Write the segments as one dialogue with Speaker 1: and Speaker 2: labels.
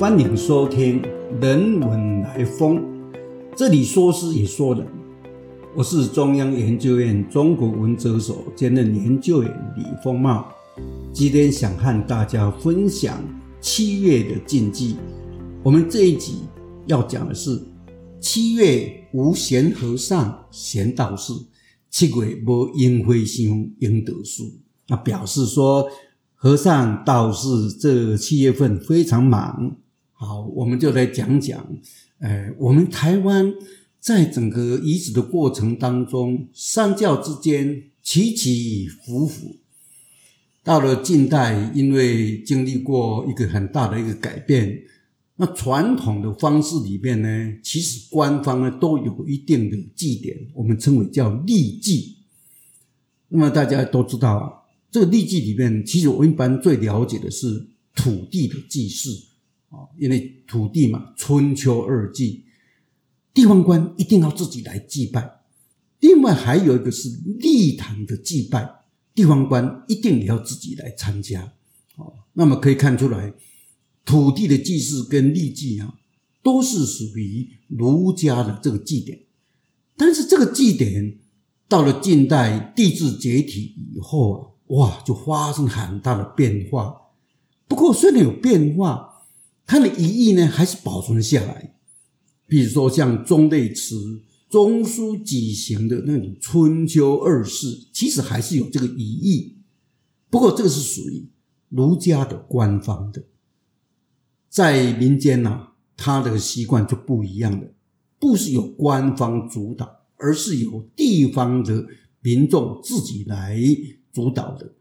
Speaker 1: 欢迎收听《人文来风》，这里说诗也说人。我是中央研究院中国文哲所兼任研究员李丰茂，今天想和大家分享七月的禁忌。我们这一集要讲的是七月无闲和尚、闲道士，七月无阴灰香、阴德树。那表示说，和尚、道士这七月份非常忙。好，我们就来讲讲，呃，我们台湾在整个遗址的过程当中，三教之间起起伏伏。到了近代，因为经历过一个很大的一个改变，那传统的方式里面呢，其实官方呢都有一定的祭典，我们称为叫历祭。那么大家都知道，这个历祭里面，其实我一般最了解的是土地的祭祀。啊，因为土地嘛，春秋二季，地方官一定要自己来祭拜。另外还有一个是立坛的祭拜，地方官一定也要自己来参加。哦，那么可以看出来，土地的祭祀跟立祭啊，都是属于儒家的这个祭典。但是这个祭典到了近代地质解体以后啊，哇，就发生很大的变化。不过虽然有变化，它的遗意呢，还是保存下来。比如说像中类词、中书几行的那种春秋二世，其实还是有这个遗意。不过这个是属于儒家的官方的，在民间呢，他的习惯就不一样了，不是由官方主导，而是由地方的民众自己来主导的。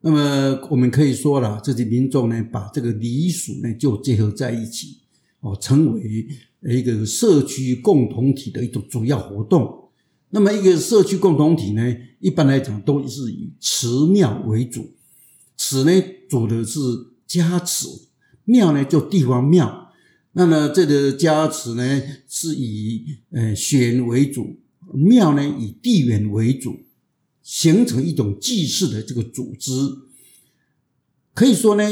Speaker 1: 那么我们可以说了，这些民众呢，把这个礼俗呢就结合在一起，哦，成为一个社区共同体的一种主要活动。那么一个社区共同体呢，一般来讲都是以祠庙为主，祠呢主的是家祠，庙呢就地方庙。那么这个家祠呢是以呃血缘为主，庙呢以地缘为主。形成一种祭祀的这个组织，可以说呢，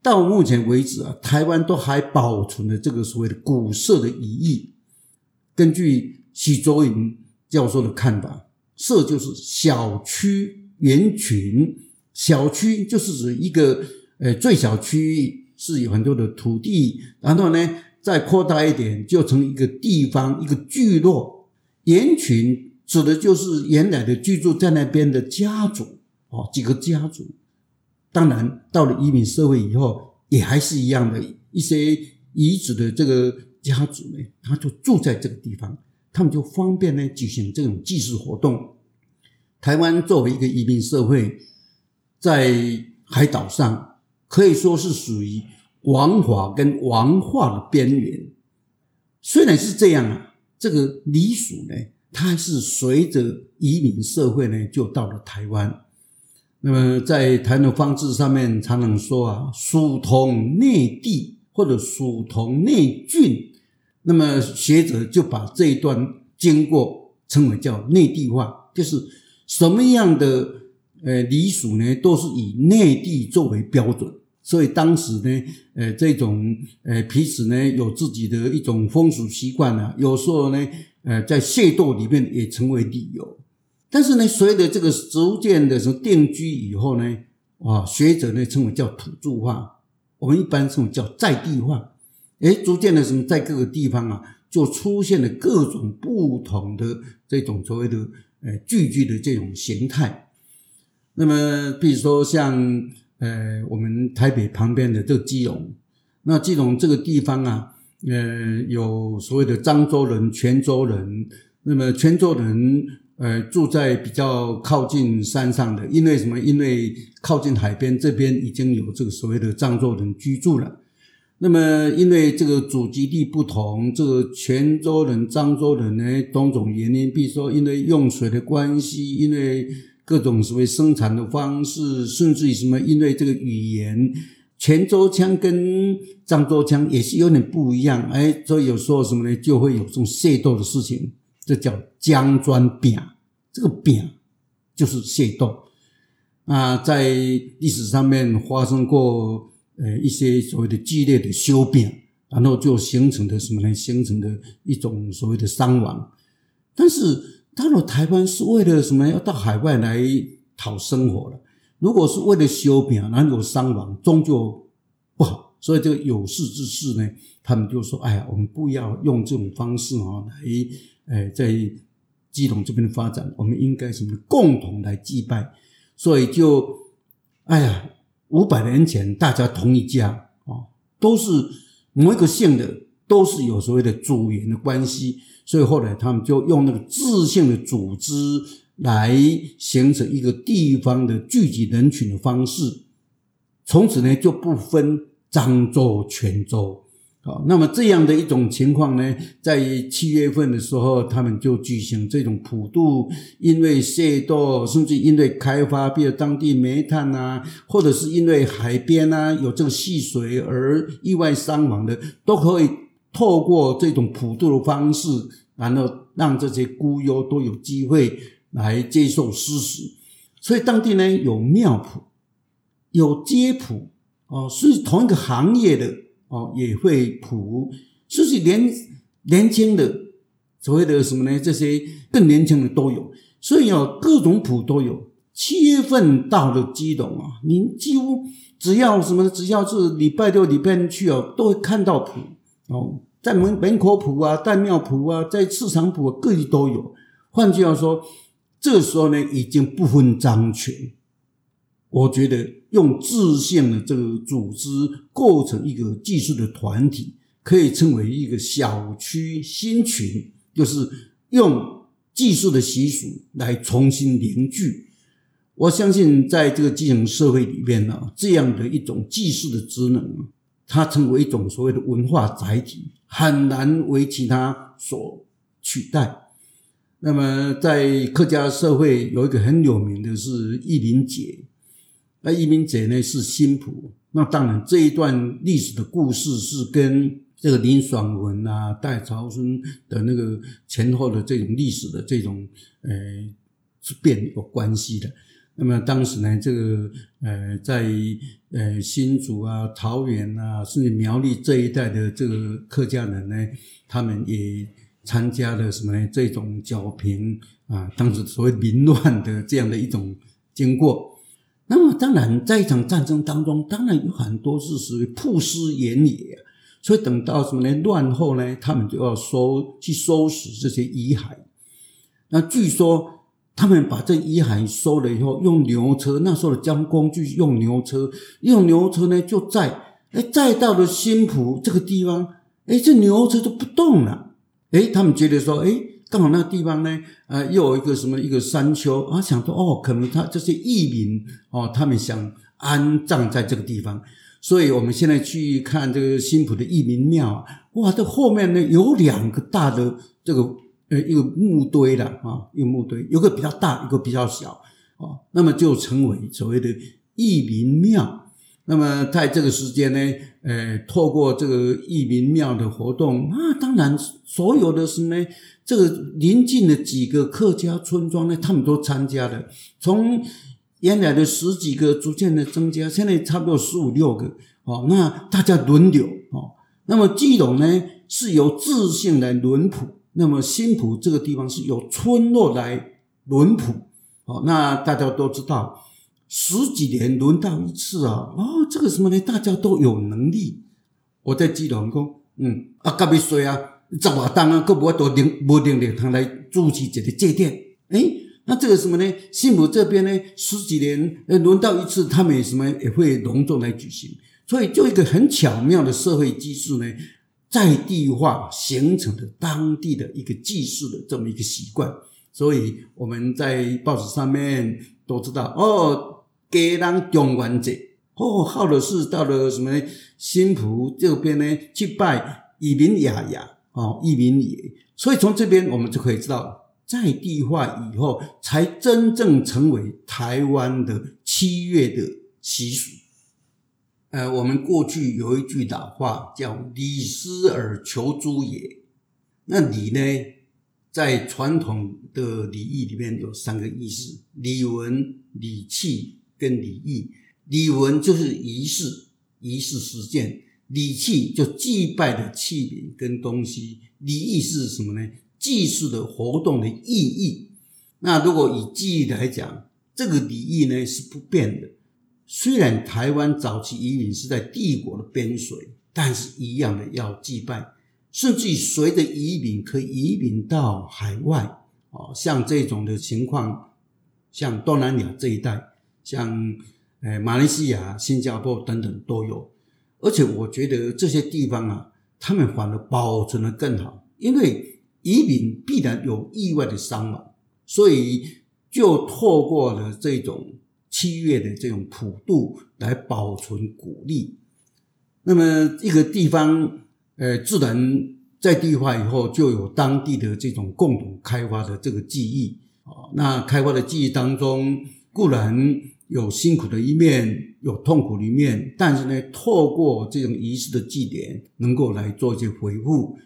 Speaker 1: 到目前为止啊，台湾都还保存了这个所谓的古社的遗义。根据许卓云教授的看法，社就是小区原群，小区就是指一个呃最小区域是有很多的土地，然后呢再扩大一点，就成一个地方一个聚落，原群。指的就是原来的居住在那边的家族哦，几个家族。当然，到了移民社会以后，也还是一样的，一些遗址的这个家族呢，他就住在这个地方，他们就方便呢举行这种祭祀活动。台湾作为一个移民社会，在海岛上可以说是属于王法跟王化的边缘。虽然是这样啊，这个礼俗呢。它是随着移民社会呢，就到了台湾。那么在台湾的方志上面，常常说啊，属同内地或者属同内郡。那么学者就把这一段经过称为叫内地化，就是什么样的呃礼俗呢，都是以内地作为标准。所以当时呢，呃，这种呃彼此呢有自己的一种风俗习惯啊，有时候呢。呃，在械斗里面也成为理由，但是呢，随着这个逐渐的什么定居以后呢，啊，学者呢称为叫土著化，我们一般称为叫在地化，哎，逐渐的什么在各个地方啊，就出现了各种不同的这种所谓的呃聚居的这种形态。那么，比如说像呃我们台北旁边的这个基隆，那基隆这个地方啊。呃，有所谓的漳州人、泉州人，那么泉州人呃住在比较靠近山上的，因为什么？因为靠近海边，这边已经有这个所谓的漳州人居住了。那么因为这个祖籍地不同，这个泉州人、漳州人呢，种种原因，比如说因为用水的关系，因为各种所谓生产的方式，甚至于什么，因为这个语言。泉州腔跟漳州腔也是有点不一样，哎，所以有时候什么呢，就会有这种械斗的事情，这叫江砖饼，这个饼就是械斗啊，在历史上面发生过呃一些所谓的激烈的修饼然后就形成的什么呢？形成的一种所谓的伤亡。但是到了台湾是为了什么？要到海外来讨生活了。如果是为了修平，然后有伤亡，终究不好。所以这个有事之士呢，他们就说：“哎呀，我们不要用这种方式啊，来，哎，在基隆这边发展，我们应该什么？共同来祭拜。”所以就，哎呀，五百年前大家同一家啊，都是某一个姓的，都是有所谓的祖源的关系。所以后来他们就用那个自姓的组织来形成一个地方的聚集人群的方式，从此呢就不分漳州、泉州。好，那么这样的一种情况呢，在七月份的时候，他们就举行这种普渡，因为械斗，甚至因为开发，比如当地煤炭啊，或者是因为海边啊有这个戏水而意外伤亡的，都可以。透过这种普渡的方式，然后让这些孤幽都有机会来接受施食，所以当地呢有庙谱，有街谱哦，是同一个行业的哦也会谱，甚至年年轻的所谓的什么呢？这些更年轻的都有，所以有各种谱都有。七月份到了基隆啊，你几乎只要什么，只要是礼拜六、礼拜天去哦，都会看到谱。哦，在门门口谱啊，在庙谱啊，在市场谱各地都有。换句话说，这时候呢，已经不分章权。我觉得用自信的这个组织构成一个技术的团体，可以称为一个小区新群，就是用技术的习俗来重新凝聚。我相信，在这个基层社会里面呢，这样的一种技术的职能啊。它成为一种所谓的文化载体，很难为其他所取代。那么，在客家社会有一个很有名的是义民节，那义民节呢是新谱。那当然，这一段历史的故事是跟这个林爽文啊、戴朝春的那个前后的这种历史的这种呃是变有关系的。那么当时呢，这个呃，在呃新竹啊、桃园啊，甚至苗栗这一带的这个客家人呢，他们也参加了什么呢？这种剿平啊，当时所谓民乱的这样的一种经过。那么当然，在一场战争当中，当然有很多是属于曝尸原野，所以等到什么呢？乱后呢，他们就要收去收拾这些遗骸。那据说。他们把这遗骸收了以后，用牛车，那时候的交通工具用牛车，用牛车呢就载，哎，载到了新浦这个地方，哎，这牛车就不动了，哎，他们觉得说，哎，刚好那个地方呢，呃，又有一个什么一个山丘，啊，想说，哦，可能他这些义民哦，他们想安葬在这个地方，所以我们现在去看这个新浦的义民庙，哇，这后面呢有两个大的这个。呃，一个墓堆的啊，一个墓堆，有个比较大，一个比较小啊，那么就成为所谓的义民庙。那么在这个时间呢，呃，透过这个义民庙的活动，那当然所有的是呢，这个邻近的几个客家村庄呢，他们都参加了，从原来的十几个逐渐的增加，现在差不多十五六个哦。那大家轮流哦，那么基隆呢是由自信来轮谱。那么新浦这个地方是由村落来轮浦，哦，那大家都知道，十几年轮到一次啊，哦，这个什么呢？大家都有能力。我在基隆讲，嗯，啊，隔壁谁啊？十瓦当啊，各不都领不领领他来筑起这个祭奠？哎，那这个什么呢？新浦这边呢，十几年轮到一次，他们什么也会隆重来举行，所以就一个很巧妙的社会机制呢。在地化形成的当地的一个祭祀的这么一个习惯，所以我们在报纸上面都知道哦，给人中元节哦，好的是到了什么呢？新浦这边呢去拜以民雅雅哦，以民也，所以从这边我们就可以知道，在地化以后，才真正成为台湾的七月的习俗。呃，我们过去有一句老话叫“李斯而求诸也”。那礼呢，在传统的礼仪里面有三个意思：礼文、礼器跟礼义。礼文就是仪式，仪式实践；礼器就祭拜的器皿跟东西，礼义是什么呢？祭祀的活动的意义。那如果以记忆来讲，这个礼义呢是不变的。虽然台湾早期移民是在帝国的边陲，但是一样的要祭拜，甚至随着移民可以移民到海外。哦，像这种的情况，像东南亚这一带，像呃马来西亚、新加坡等等都有。而且我觉得这些地方啊，他们反而保存的更好，因为移民必然有意外的伤亡，所以就透过了这种七月的这种普渡来保存古历。那么一个地方，呃，自然在地化以后，就有当地的这种共同开发的这个记忆啊。那开发的记忆当中，固然。有辛苦的一面，有痛苦的一面，但是呢，透过这种仪式的祭典，能够来做一些回复。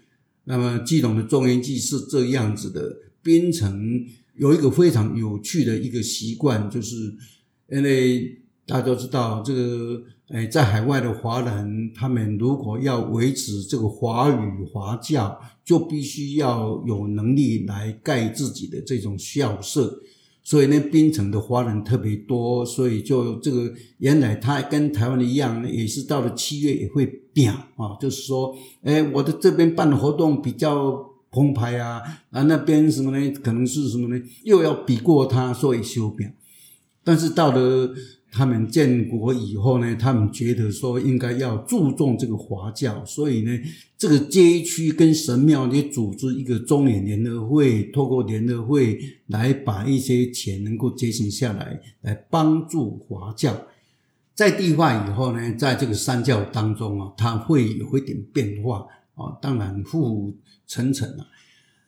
Speaker 1: 那么，基隆的中原祭是这样子的。槟城有一个非常有趣的一个习惯，就是因为大家都知道，这个诶，在海外的华人，他们如果要维持这个华语华教，就必须要有能力来盖自己的这种校舍。所以呢，槟城的华人特别多，所以就这个原来他跟台湾一样，也是到了七月也会变啊，就是说，哎，我的这边办的活动比较澎湃啊，啊那边什么呢？可能是什么呢？又要比过他，所以修变。但是到了。他们建国以后呢，他们觉得说应该要注重这个华教，所以呢，这个街区跟神庙也组织一个中年联合会，透过联合会来把一些钱能够节省下来，来帮助华教。在地化以后呢，在这个三教当中啊，它会有一点变化啊，当然浮浮沉沉啊。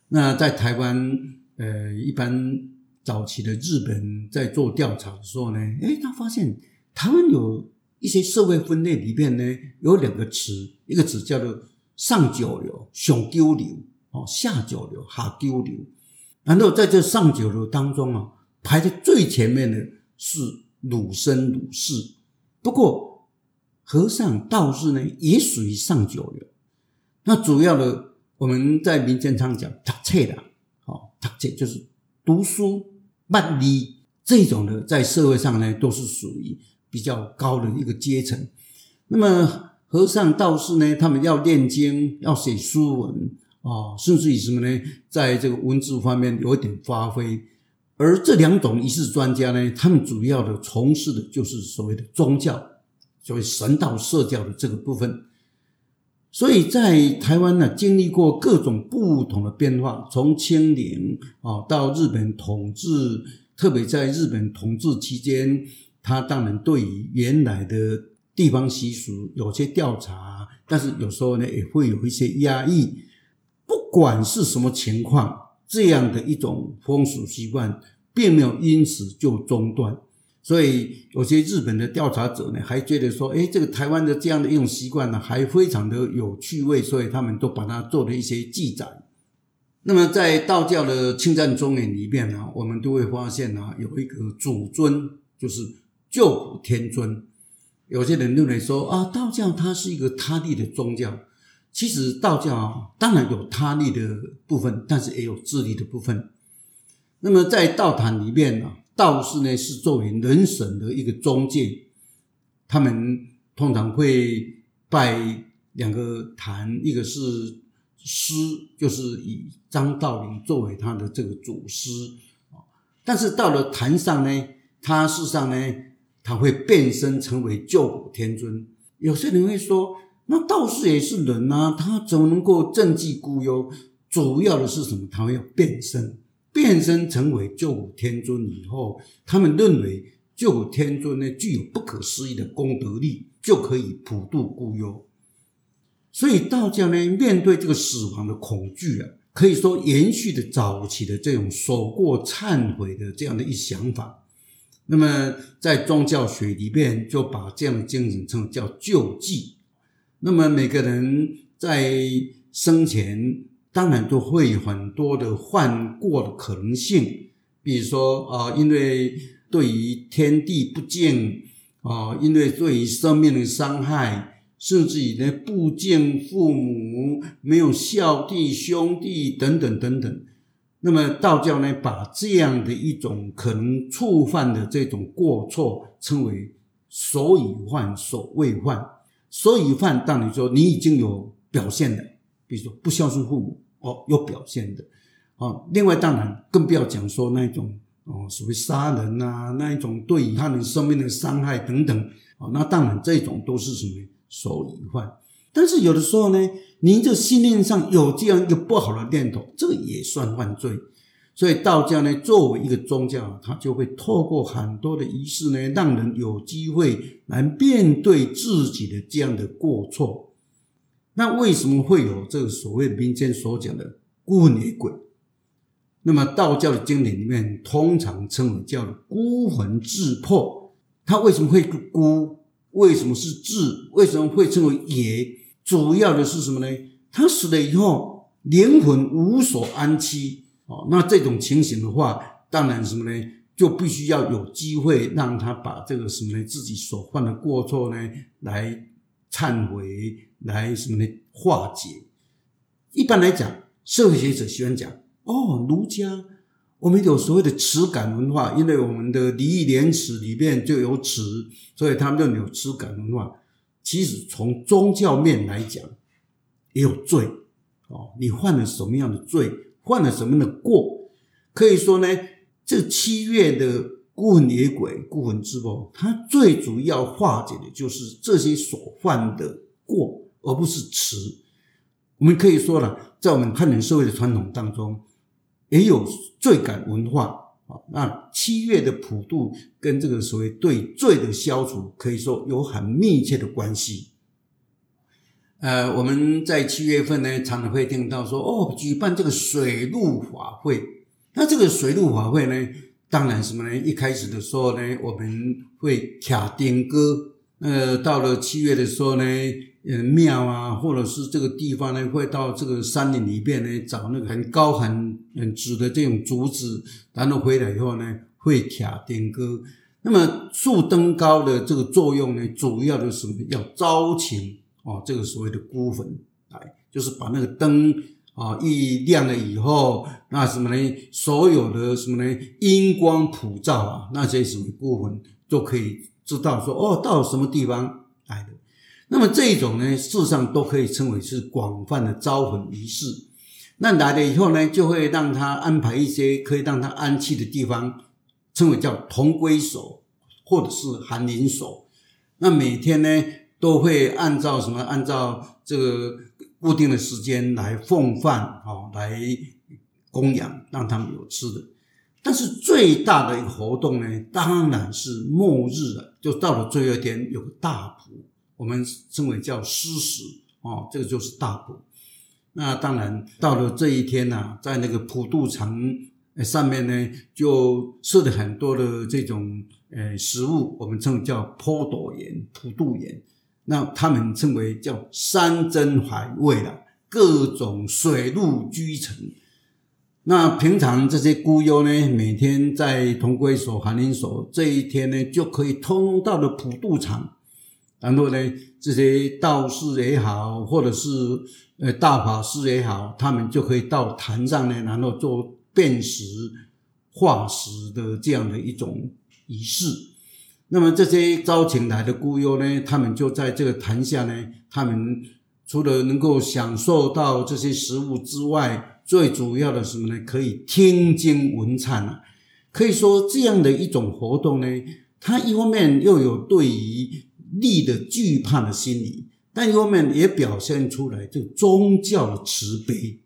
Speaker 1: 那在台湾，呃，一般。早期的日本在做调查的时候呢，诶，他发现台湾有一些社会分类里面呢，有两个词，一个词叫做上九流、上九流，哦，下九流、下九流。然后在这上九流当中啊，排在最前面的是儒生儒士。不过和尚道士呢，也属于上九流。那主要的我们在民间常讲读册的，哦，读册就是读书。万里这种的，在社会上呢，都是属于比较高的一个阶层。那么和尚道士呢，他们要念经，要写书文啊，甚至于什么呢，在这个文字方面有一点发挥。而这两种仪式专家呢，他们主要的从事的就是所谓的宗教，所谓神道社教的这个部分。所以在台湾呢，经历过各种不同的变化，从清零啊到日本统治，特别在日本统治期间，他当然对于原来的地方习俗有些调查，但是有时候呢也会有一些压抑。不管是什么情况，这样的一种风俗习惯，并没有因此就中断。所以有些日本的调查者呢，还觉得说，哎，这个台湾的这样的一种习惯呢，还非常的有趣味，所以他们都把它做了一些记载。那么在道教的清赞中原里面呢，我们都会发现呢，有一个主尊，就是救苦天尊。有些人认为说，啊，道教它是一个他力的宗教。其实道教当然有他力的部分，但是也有自力的部分。那么在道坛里面呢？道士呢是作为人神的一个中介，他们通常会拜两个坛，一个是师，就是以张道陵作为他的这个祖师啊但是到了坛上呢，他事实上呢，他会变身成为救苦天尊。有些人会说，那道士也是人啊，他怎么能够赈济孤忧？主要的是什么？他会要变身。变身成为救苦天尊以后，他们认为救苦天尊呢具有不可思议的功德力，就可以普度孤忧。所以道教呢面对这个死亡的恐惧啊，可以说延续的早期的这种守过忏悔的这样的一想法。那么在宗教学里面就把这样的精神称叫救济。那么每个人在生前。当然都会有很多的犯过的可能性，比如说啊，因为对于天地不敬啊，因为对于生命的伤害，甚至于呢不敬父母、没有孝弟兄弟等等等等。那么道教呢，把这样的一种可能触犯的这种过错，称为所以犯、所未犯。所以犯，当你说你已经有表现了，比如说不孝顺父母，哦，有表现的，哦。另外，当然更不要讲说那一种哦，所谓杀人啊，那一种对他人生命的伤害等等，哦，那当然这种都是什么所以犯。但是有的时候呢，您这信念上有这样一个不好的念头，这个也算犯罪。所以道教呢，作为一个宗教，它就会透过很多的仪式呢，让人有机会来面对自己的这样的过错。那为什么会有这个所谓民间所讲的孤魂野鬼？那么道教的经典里面通常称为叫孤魂自破。它为什么会孤？为什么是自？为什么会称为野？主要的是什么呢？他死了以后，灵魂无所安栖。哦，那这种情形的话，当然什么呢？就必须要有机会让他把这个什么呢？自己所犯的过错呢，来忏悔，来什么呢？化解。一般来讲，社会学者喜欢讲哦，儒家我们有所谓的耻感文化，因为我们的礼义廉耻里面就有耻，所以他们就有耻感文化。其实从宗教面来讲，也有罪哦。你犯了什么样的罪？犯了什么样的过？可以说呢，这七月的孤魂野鬼、孤魂之波，它最主要化解的就是这些所犯的过，而不是耻。我们可以说了，在我们汉人社会的传统当中，也有罪感文化啊。那七月的普渡跟这个所谓对罪的消除，可以说有很密切的关系。呃，我们在七月份呢，常常会听到说，哦，举办这个水陆法会。那这个水陆法会呢，当然什么呢？一开始的时候呢，我们会卡丁歌。呃，到了七月的时候呢，呃，庙啊，或者是这个地方呢，会到这个山林里边呢，找那个很高很很直的这种竹子，然后回来以后呢，会卡丁歌。那么树登高的这个作用呢，主要的是要招请。哦，这个所谓的孤魂，来就是把那个灯啊一亮了以后，那什么呢？所有的什么呢？阴光普照啊，那些什么孤魂都可以知道说，哦，到什么地方来的。那么这种呢，事实上都可以称为是广泛的招魂仪式。那来了以后呢，就会让他安排一些可以让他安息的地方，称为叫同归所，或者是寒林所。那每天呢？都会按照什么？按照这个固定的时间来奉饭，哦，来供养，让他们有吃的。但是最大的一个活动呢，当然是末日了。就到了最后一天，有个大普，我们称为叫施食，哦，这个就是大普。那当然到了这一天呢，在那个普渡城上面呢，就设了很多的这种呃食物，我们称为叫坡朵盐、普渡盐。那他们称为叫山珍海味的各种水陆居城。那平常这些孤幽呢，每天在同归所、寒林所这一天呢，就可以通到了普渡场。然后呢，这些道士也好，或者是呃大法师也好，他们就可以到坛上呢，然后做辨识化石的这样的一种仪式。那么这些招请来的孤幽呢，他们就在这个坛下呢，他们除了能够享受到这些食物之外，最主要的什么呢？可以听经闻忏啊。可以说这样的一种活动呢，它一方面又有对于利的惧怕的心理，但一方面也表现出来这宗教的慈悲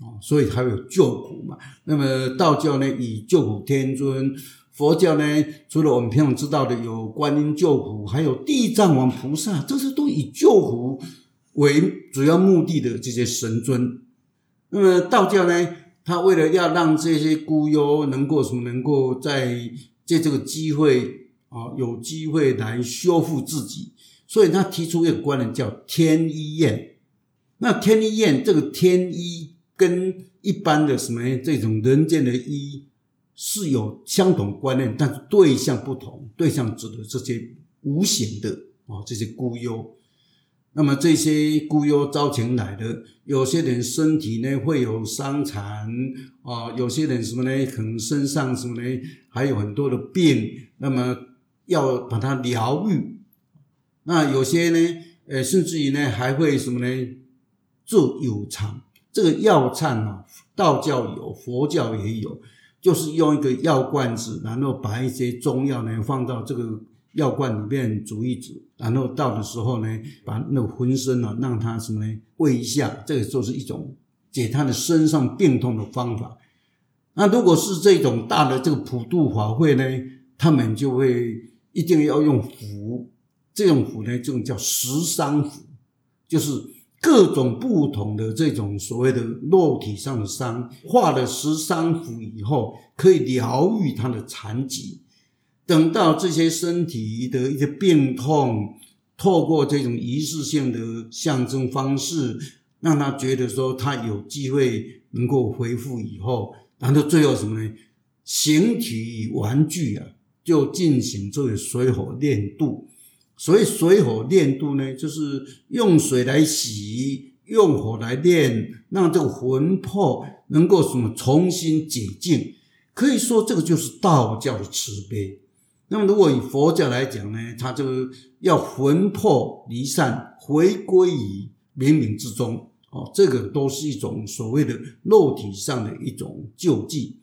Speaker 1: 啊，所以还有救苦嘛。那么道教呢，以救苦天尊。佛教呢，除了我们平常知道的有观音救苦，还有地藏王菩萨，这些都以救苦为主要目的的这些神尊。那么道教呢，他为了要让这些孤幽能够什么，能够在借这个机会啊，有机会来修复自己，所以他提出一个观念叫天医宴。那天医宴这个天医跟一般的什么这种人间的医。是有相同观念，但是对象不同。对象指的这些无形的啊，这些孤幽。那么这些孤幽招请来的，有些人身体呢会有伤残啊，有些人什么呢？可能身上什么呢？还有很多的病，那么要把它疗愈。那有些呢，呃，甚至于呢，还会什么呢？做有禅。这个药忏啊，道教有，佛教也有，就是用一个药罐子，然后把一些中药呢放到这个。药罐里面煮一煮，然后到的时候呢，把那个浑身呢，让他什么呢？喂一下，这个就是一种解他的身上病痛的方法。那如果是这种大的这个普渡法会呢，他们就会一定要用符，这种符呢，这种叫十伤符，就是各种不同的这种所谓的肉体上的伤，画了十三幅以后，可以疗愈他的残疾。等到这些身体的一些病痛，透过这种仪式性的象征方式，让他觉得说他有机会能够恢复以后，然后最后什么呢？形体玩具啊，就进行这个水火炼度。所以水火炼度呢，就是用水来洗，用火来炼，让这个魂魄能够什么重新解禁。可以说，这个就是道教的慈悲。那么，如果以佛教来讲呢，他就要魂魄离散，回归于冥冥之中。哦，这个都是一种所谓的肉体上的一种救济。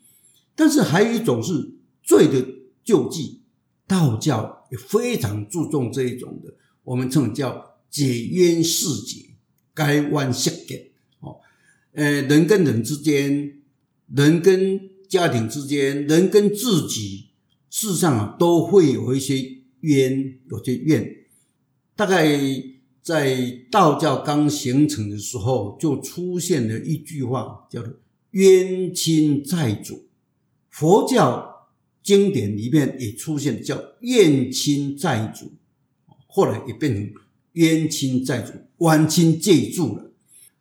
Speaker 1: 但是还有一种是罪的救济，道教非常注重这一种的，我们称叫解冤释结，该弯下给。哦，呃，人跟人之间，人跟家庭之间，人跟自己。事上啊，都会有一些冤，有些怨。大概在道教刚形成的时候，就出现了一句话，叫做“冤亲债主”。佛教经典里面也出现叫“怨亲债主”，后来也变成“冤亲债主”，冤亲借助了。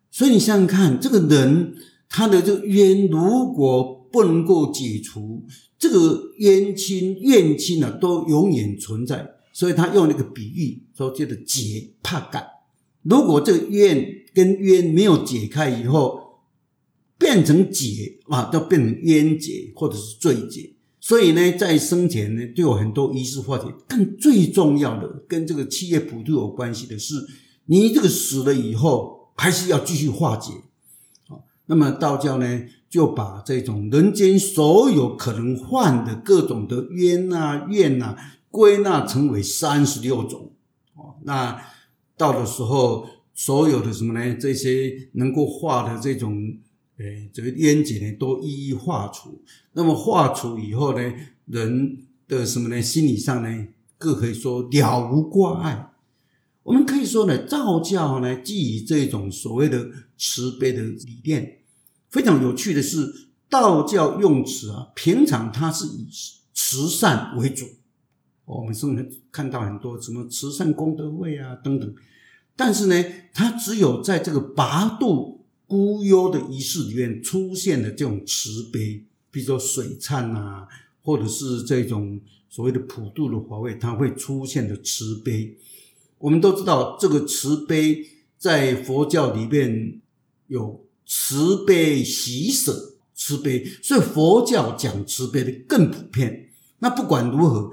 Speaker 1: 所以你想想看，这个人他的这个冤，如果不能够解除，这个冤亲怨亲呢，都永远存在，所以他用那个比喻说，叫做解怕感。如果这个怨跟冤没有解开以后，变成解啊，就变成冤解或者是罪解。所以呢，在生前呢，都有很多仪式化解。但最重要的，跟这个企业普度有关系的是，你这个死了以后，还是要继续化解。那么道教呢？就把这种人间所有可能犯的各种的冤呐、怨呐，归纳成为三十六种。哦，那到的时候，所有的什么呢？这些能够化的这种，诶，这个冤结呢，都一一化除。那么化除以后呢，人的什么呢？心理上呢，各可以说了无挂碍。我们可以说呢，道教呢，基于这种所谓的慈悲的理念。非常有趣的是，道教用词啊，平常它是以慈善为主。我们生活看到很多什么慈善功德会啊等等，但是呢，它只有在这个拔度孤幽的仪式里面出现的这种慈悲，比如说水忏啊，或者是这种所谓的普渡的华位，它会出现的慈悲。我们都知道，这个慈悲在佛教里面有。慈悲喜舍，慈悲，所以佛教讲慈悲的更普遍。那不管如何，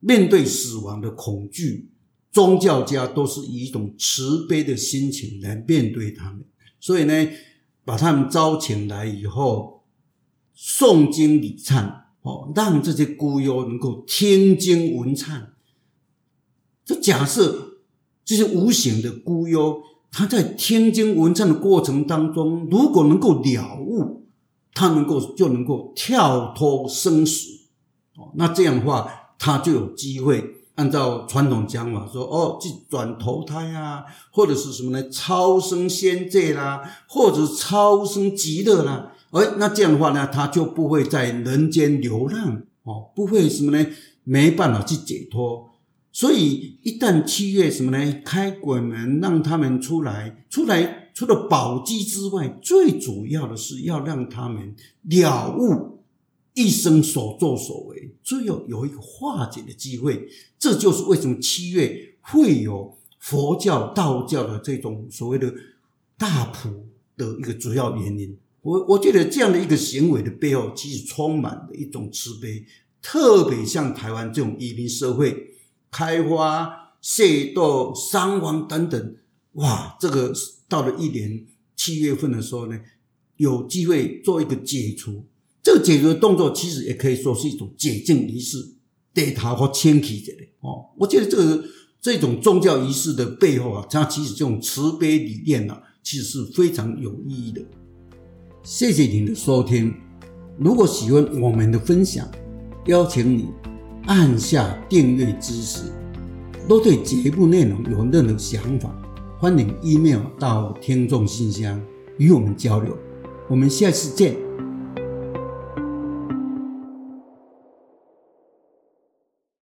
Speaker 1: 面对死亡的恐惧，宗教家都是以一种慈悲的心情来面对他们。所以呢，把他们招请来以后，诵经礼忏，哦，让这些孤幽能够听经闻忏。就假设这些无形的孤幽。他在听经闻忏的过程当中，如果能够了悟，他能够就能够跳脱生死，哦，那这样的话，他就有机会按照传统讲法说，哦，去转投胎啊，或者是什么呢？超生仙界啦，或者超生极乐啦，哎，那这样的话呢，他就不会在人间流浪，哦，不会什么呢？没办法去解脱。所以，一旦七月什么呢？开鬼门，让他们出来，出来除了宝鸡之外，最主要的是要让他们了悟一生所作所为，最后有一个化解的机会。这就是为什么七月会有佛教、道教的这种所谓的大普的一个主要原因。我我觉得这样的一个行为的背后，其实充满了一种慈悲，特别像台湾这种移民社会，开花、械斗、伤亡等等，哇，这个到了一年七月份的时候呢，有机会做一个解除，这个解除的动作，其实也可以说是一种解禁仪式，对他或牵起着的哦。我觉得这个这种宗教仪式的背后啊，它其实这种慈悲理念啊，其实是非常有意义的。谢谢您的收听。如果喜欢我们的分享，邀请你按下订阅支持。若对节目内容有任何想法，欢迎 email 到听众信箱与我们交流。我们下次见。